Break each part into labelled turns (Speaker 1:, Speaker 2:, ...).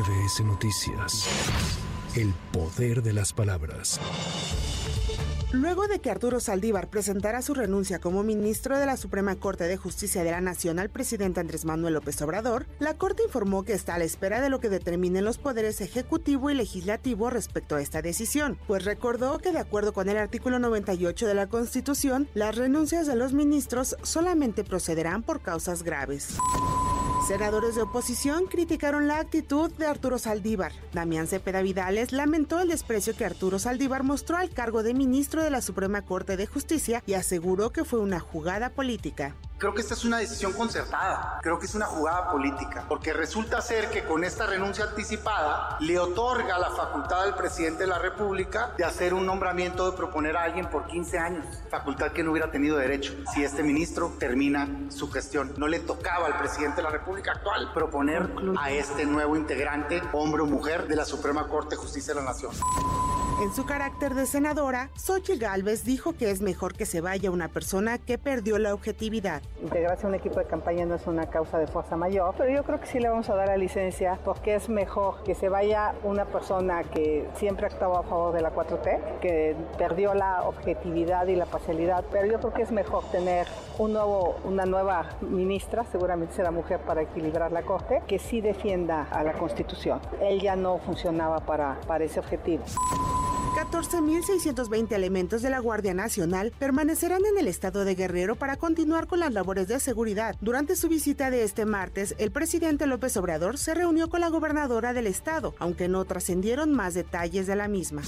Speaker 1: MBS Noticias. El poder de las palabras.
Speaker 2: Luego de que Arturo Saldívar presentara su renuncia como ministro de la Suprema Corte de Justicia de la Nación al presidente Andrés Manuel López Obrador, la Corte informó que está a la espera de lo que determinen los poderes ejecutivo y legislativo respecto a esta decisión, pues recordó que de acuerdo con el artículo 98 de la Constitución, las renuncias de los ministros solamente procederán por causas graves. Senadores de oposición criticaron la actitud de Arturo Saldívar. Damián Cepeda Vidales lamentó el desprecio que Arturo Saldívar mostró al cargo de ministro de la Suprema Corte de Justicia y aseguró que fue una jugada política.
Speaker 3: Creo que esta es una decisión concertada, creo que es una jugada política, porque resulta ser que con esta renuncia anticipada le otorga la facultad al presidente de la República de hacer un nombramiento de proponer a alguien por 15 años, facultad que no hubiera tenido derecho si este ministro termina su gestión. No le tocaba al presidente de la República actual proponer a este nuevo integrante, hombre o mujer, de la Suprema Corte de Justicia de la Nación.
Speaker 2: En su carácter de senadora, Xochitl Gálvez dijo que es mejor que se vaya una persona que perdió la objetividad.
Speaker 4: Integrarse a un equipo de campaña no es una causa de fuerza mayor, pero yo creo que sí le vamos a dar la licencia porque es mejor que se vaya una persona que siempre ha actuado a favor de la 4T, que perdió la objetividad y la parcialidad, pero yo creo que es mejor tener un nuevo, una nueva ministra, seguramente será mujer para equilibrar la Corte, que sí defienda a la Constitución. Él ya no funcionaba para, para ese objetivo.
Speaker 2: 14.620 elementos de la Guardia Nacional permanecerán en el estado de Guerrero para continuar con las labores de seguridad. Durante su visita de este martes, el presidente López Obrador se reunió con la gobernadora del estado, aunque no trascendieron más detalles de la misma.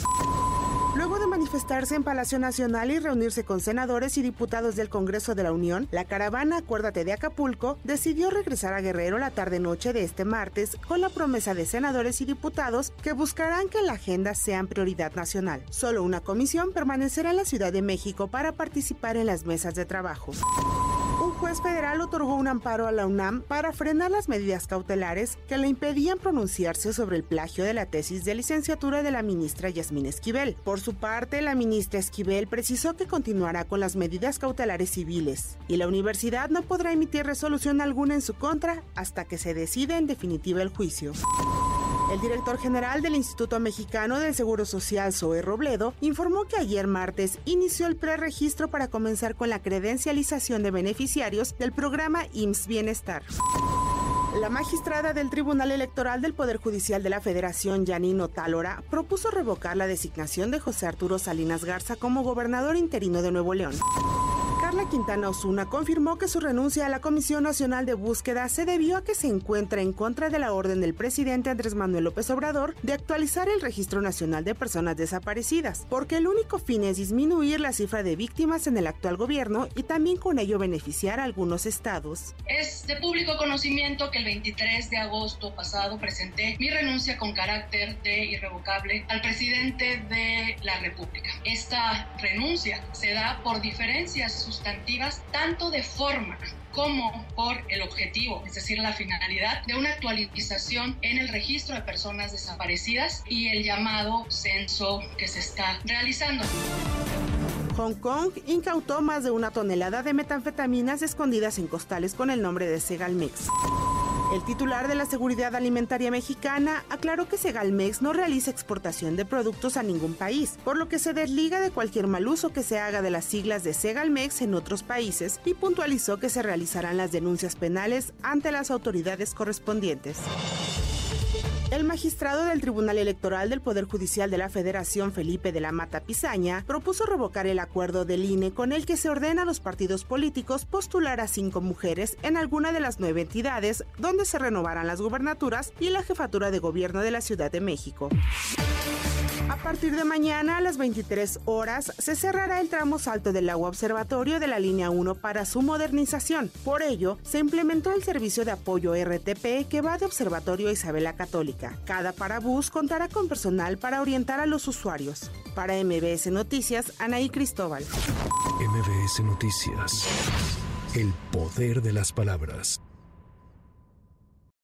Speaker 2: Luego de manifestarse en Palacio Nacional y reunirse con senadores y diputados del Congreso de la Unión, la caravana Acuérdate de Acapulco decidió regresar a Guerrero la tarde-noche de este martes con la promesa de senadores y diputados que buscarán que la agenda sea prioridad nacional. Solo una comisión permanecerá en la Ciudad de México para participar en las mesas de trabajo juez federal otorgó un amparo a la UNAM para frenar las medidas cautelares que le impedían pronunciarse sobre el plagio de la tesis de licenciatura de la ministra Yasmín Esquivel. Por su parte, la ministra Esquivel precisó que continuará con las medidas cautelares civiles y la universidad no podrá emitir resolución alguna en su contra hasta que se decida en definitiva el juicio. El director general del Instituto Mexicano del Seguro Social, Zoe Robledo, informó que ayer martes inició el preregistro para comenzar con la credencialización de beneficiarios del programa IMSS Bienestar. La magistrada del Tribunal Electoral del Poder Judicial de la Federación, Janino Tálora, propuso revocar la designación de José Arturo Salinas Garza como gobernador interino de Nuevo León. Carla Quintana Osuna confirmó que su renuncia a la Comisión Nacional de Búsqueda se debió a que se encuentra en contra de la orden del presidente Andrés Manuel López Obrador de actualizar el Registro Nacional de Personas Desaparecidas, porque el único fin es disminuir la cifra de víctimas en el actual gobierno y también con ello beneficiar a algunos estados.
Speaker 5: Es de público conocimiento que el 23 de agosto pasado presenté mi renuncia con carácter de irrevocable al presidente de la República. Esta renuncia se da por diferencias sustantivas tanto de forma como por el objetivo, es decir, la finalidad de una actualización en el registro de personas desaparecidas y el llamado censo que se está realizando.
Speaker 2: Hong Kong incautó más de una tonelada de metanfetaminas escondidas en costales con el nombre de Segalmex. El titular de la Seguridad Alimentaria Mexicana aclaró que Segalmex no realiza exportación de productos a ningún país, por lo que se desliga de cualquier mal uso que se haga de las siglas de Segalmex en otros países y puntualizó que se realizarán las denuncias penales ante las autoridades correspondientes. El magistrado del Tribunal Electoral del Poder Judicial de la Federación, Felipe de la Mata Pizaña, propuso revocar el acuerdo del INE con el que se ordena a los partidos políticos postular a cinco mujeres en alguna de las nueve entidades donde se renovarán las gubernaturas y la jefatura de gobierno de la Ciudad de México. A partir de mañana a las 23 horas se cerrará el tramo salto del agua observatorio de la línea 1 para su modernización. Por ello, se implementó el servicio de apoyo RTP que va de Observatorio a Isabela Católica. Cada parabús contará con personal para orientar a los usuarios. Para MBS Noticias, Anaí Cristóbal.
Speaker 1: MBS Noticias. El poder de las palabras.